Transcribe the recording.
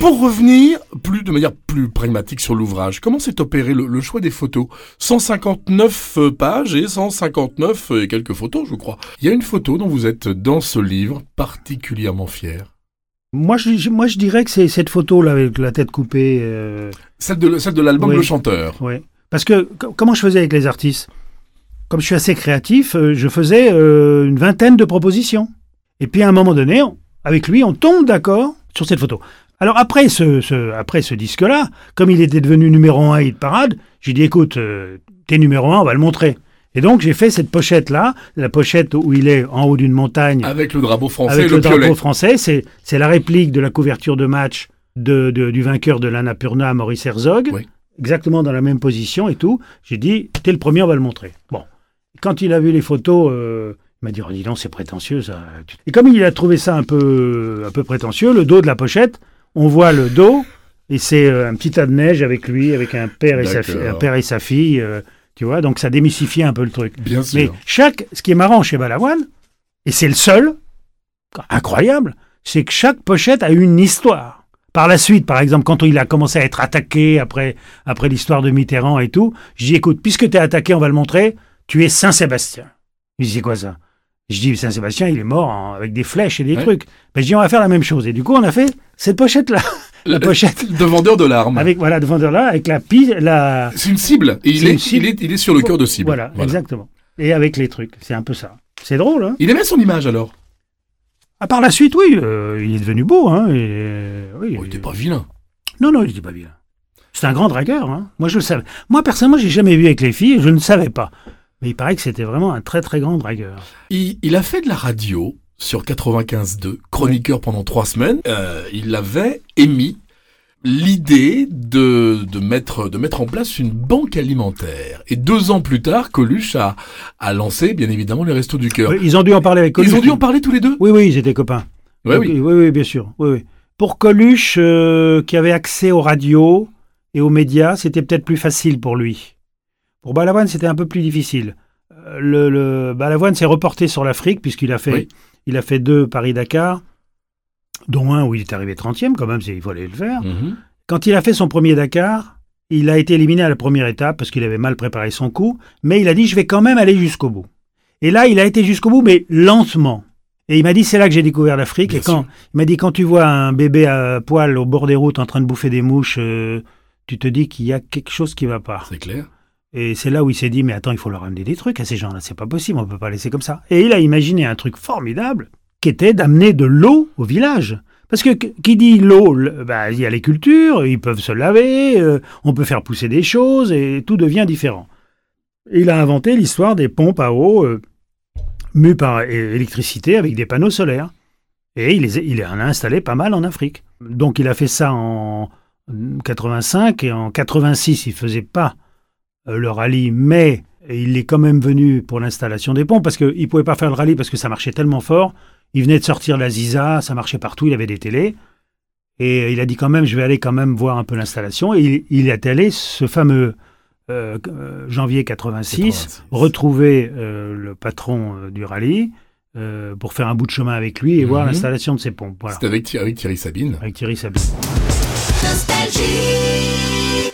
Pour revenir plus de manière plus pragmatique sur l'ouvrage, comment s'est opéré le, le choix des photos? 159 euh, pages et 159 et quelques photos, je crois. Il y a une photo dont vous êtes dans ce livre particulièrement fier. Moi je, moi, je dirais que c'est cette photo-là avec la tête coupée. euh, Celle de, celle de l'album Oui. Le Chanteur. ouais. Parce que co- comment je faisais avec les artistes? Comme je suis assez créatif, euh, je faisais euh, une vingtaine de propositions. Et puis à un moment donné, on- avec lui, on tombe d'accord sur cette photo. Alors après ce, ce- après ce disque-là, comme il était devenu numéro un hit parade, j'ai dit écoute, euh, t'es numéro un, on va le montrer. Et donc j'ai fait cette pochette-là, la pochette où il est en haut d'une montagne Avec le drapeau français avec le, le, drapeau français. C'est, c'est la réplique de la couverture de match de, de- du vainqueur de l'Annapurna, Maurice Herzog. Oui. Exactement dans la même position et tout. J'ai dit, t'es le premier, on va le montrer. Bon. Quand il a vu les photos, euh, il m'a dit, oh, dis donc, c'est prétentieux ça. Et comme il a trouvé ça un peu, un peu prétentieux, le dos de la pochette, on voit le dos et c'est euh, un petit tas de neige avec lui, avec un père et sa, fi- un père et sa fille. euh, tu vois, donc ça démystifiait un peu le truc. Bien sûr. Mais chaque, ce qui est marrant chez Balavoine, et c'est le seul, incroyable, c'est que chaque pochette a une histoire. Par la suite, par exemple, quand il a commencé à être attaqué après, après l'histoire de Mitterrand et tout, je dis écoute, puisque tu es attaqué, on va le montrer, tu es Saint-Sébastien. Il dit c'est quoi ça? Je dis Saint-Sébastien, il est mort en- avec des flèches et des Ouais. trucs. Ben, je dis on va faire la même chose. Et du coup, on a fait cette pochette-là. la pochette. De vendeur de larmes. Avec, voilà, de là, avec la pile, la. C'est une cible. Et il est, une cible. Il, est, il est sur le cœur de cible. Voilà, exactement. Et avec les trucs. C'est un peu ça. C'est drôle, hein Il aimait son image alors? À part la suite, oui, euh, il est devenu beau, hein. et, oui, Oh, il était pas vilain. Non, non, il était pas bien. C'est un grand dragueur, hein. Moi, je le savais. Moi, personnellement, j'ai jamais vu avec les filles, je ne savais pas. Mais il paraît que c'était vraiment un très, très grand dragueur. Il, il a fait de la radio sur 95.2, chroniqueur pendant trois semaines. Euh, il avait émis l'idée de, de, mettre, de mettre en place une banque alimentaire. Et deux ans plus tard, Coluche a, a lancé, bien évidemment, les Restos du Cœur. Oui, ils ont dû en parler avec Coluche. Ils ont dû en parler tous les deux Oui, oui, ils étaient copains. Ouais, Donc, oui. oui, oui, bien sûr. Oui, oui. Pour Coluche, euh, qui avait accès aux radios et aux médias, c'était peut-être plus facile pour lui. Pour Balavoine, c'était un peu plus difficile. Euh, Le, le- Balavoine s'est reporté sur l'Afrique, puisqu'il a fait, Oui. il a fait deux Paris-Dakar, dont un où il est arrivé 30e, quand même, il fallait le faire. Mhm. Quand il a fait son premier Dakar, il a été éliminé à la première étape parce qu'il avait mal préparé son coup, mais il a dit je vais quand même aller jusqu'au bout. Et là, il a été jusqu'au bout, mais lentement. Et il m'a dit c'est là que j'ai découvert l'Afrique. Et quand sûr. il m'a dit quand tu vois un bébé à poil au bord des routes en train de bouffer des mouches, euh, tu te dis qu'il y a quelque chose qui va pas. C'est clair. Et c'est là où il s'est dit mais attends, il faut leur amener des trucs à ces gens-là, c'est pas possible, on peut pas laisser comme ça. Et il a imaginé un truc formidable qui était d'amener de l'eau au village. Parce que qu- qui dit l'eau, le- bah, il y a les cultures, ils peuvent se laver, euh, on peut faire pousser des choses et tout devient différent. Il a inventé l'histoire des pompes à eau euh, mues par électricité avec des panneaux solaires. Et il, les en a installé pas mal en Afrique. Donc il a fait ça en 85 et en 86 il faisait pas le rallye, mais il est quand même venu pour l'installation des pompes parce qu'il ne pouvait pas faire le rallye parce que ça marchait tellement fort. Il venait de sortir la Ziza, ça marchait partout, il avait des télés. Et il a dit quand même, je vais aller quand même voir un peu l'installation. Et il, il est allé, ce fameux euh, euh, janvier 86, 86. retrouver euh, le patron euh, du rallye euh, pour faire un bout de chemin avec lui et voir Mhm. l'installation de ses pompes. Voilà. C'était avec, avec Thierry Sabine. Avec Thierry Sabine. Nostalgie.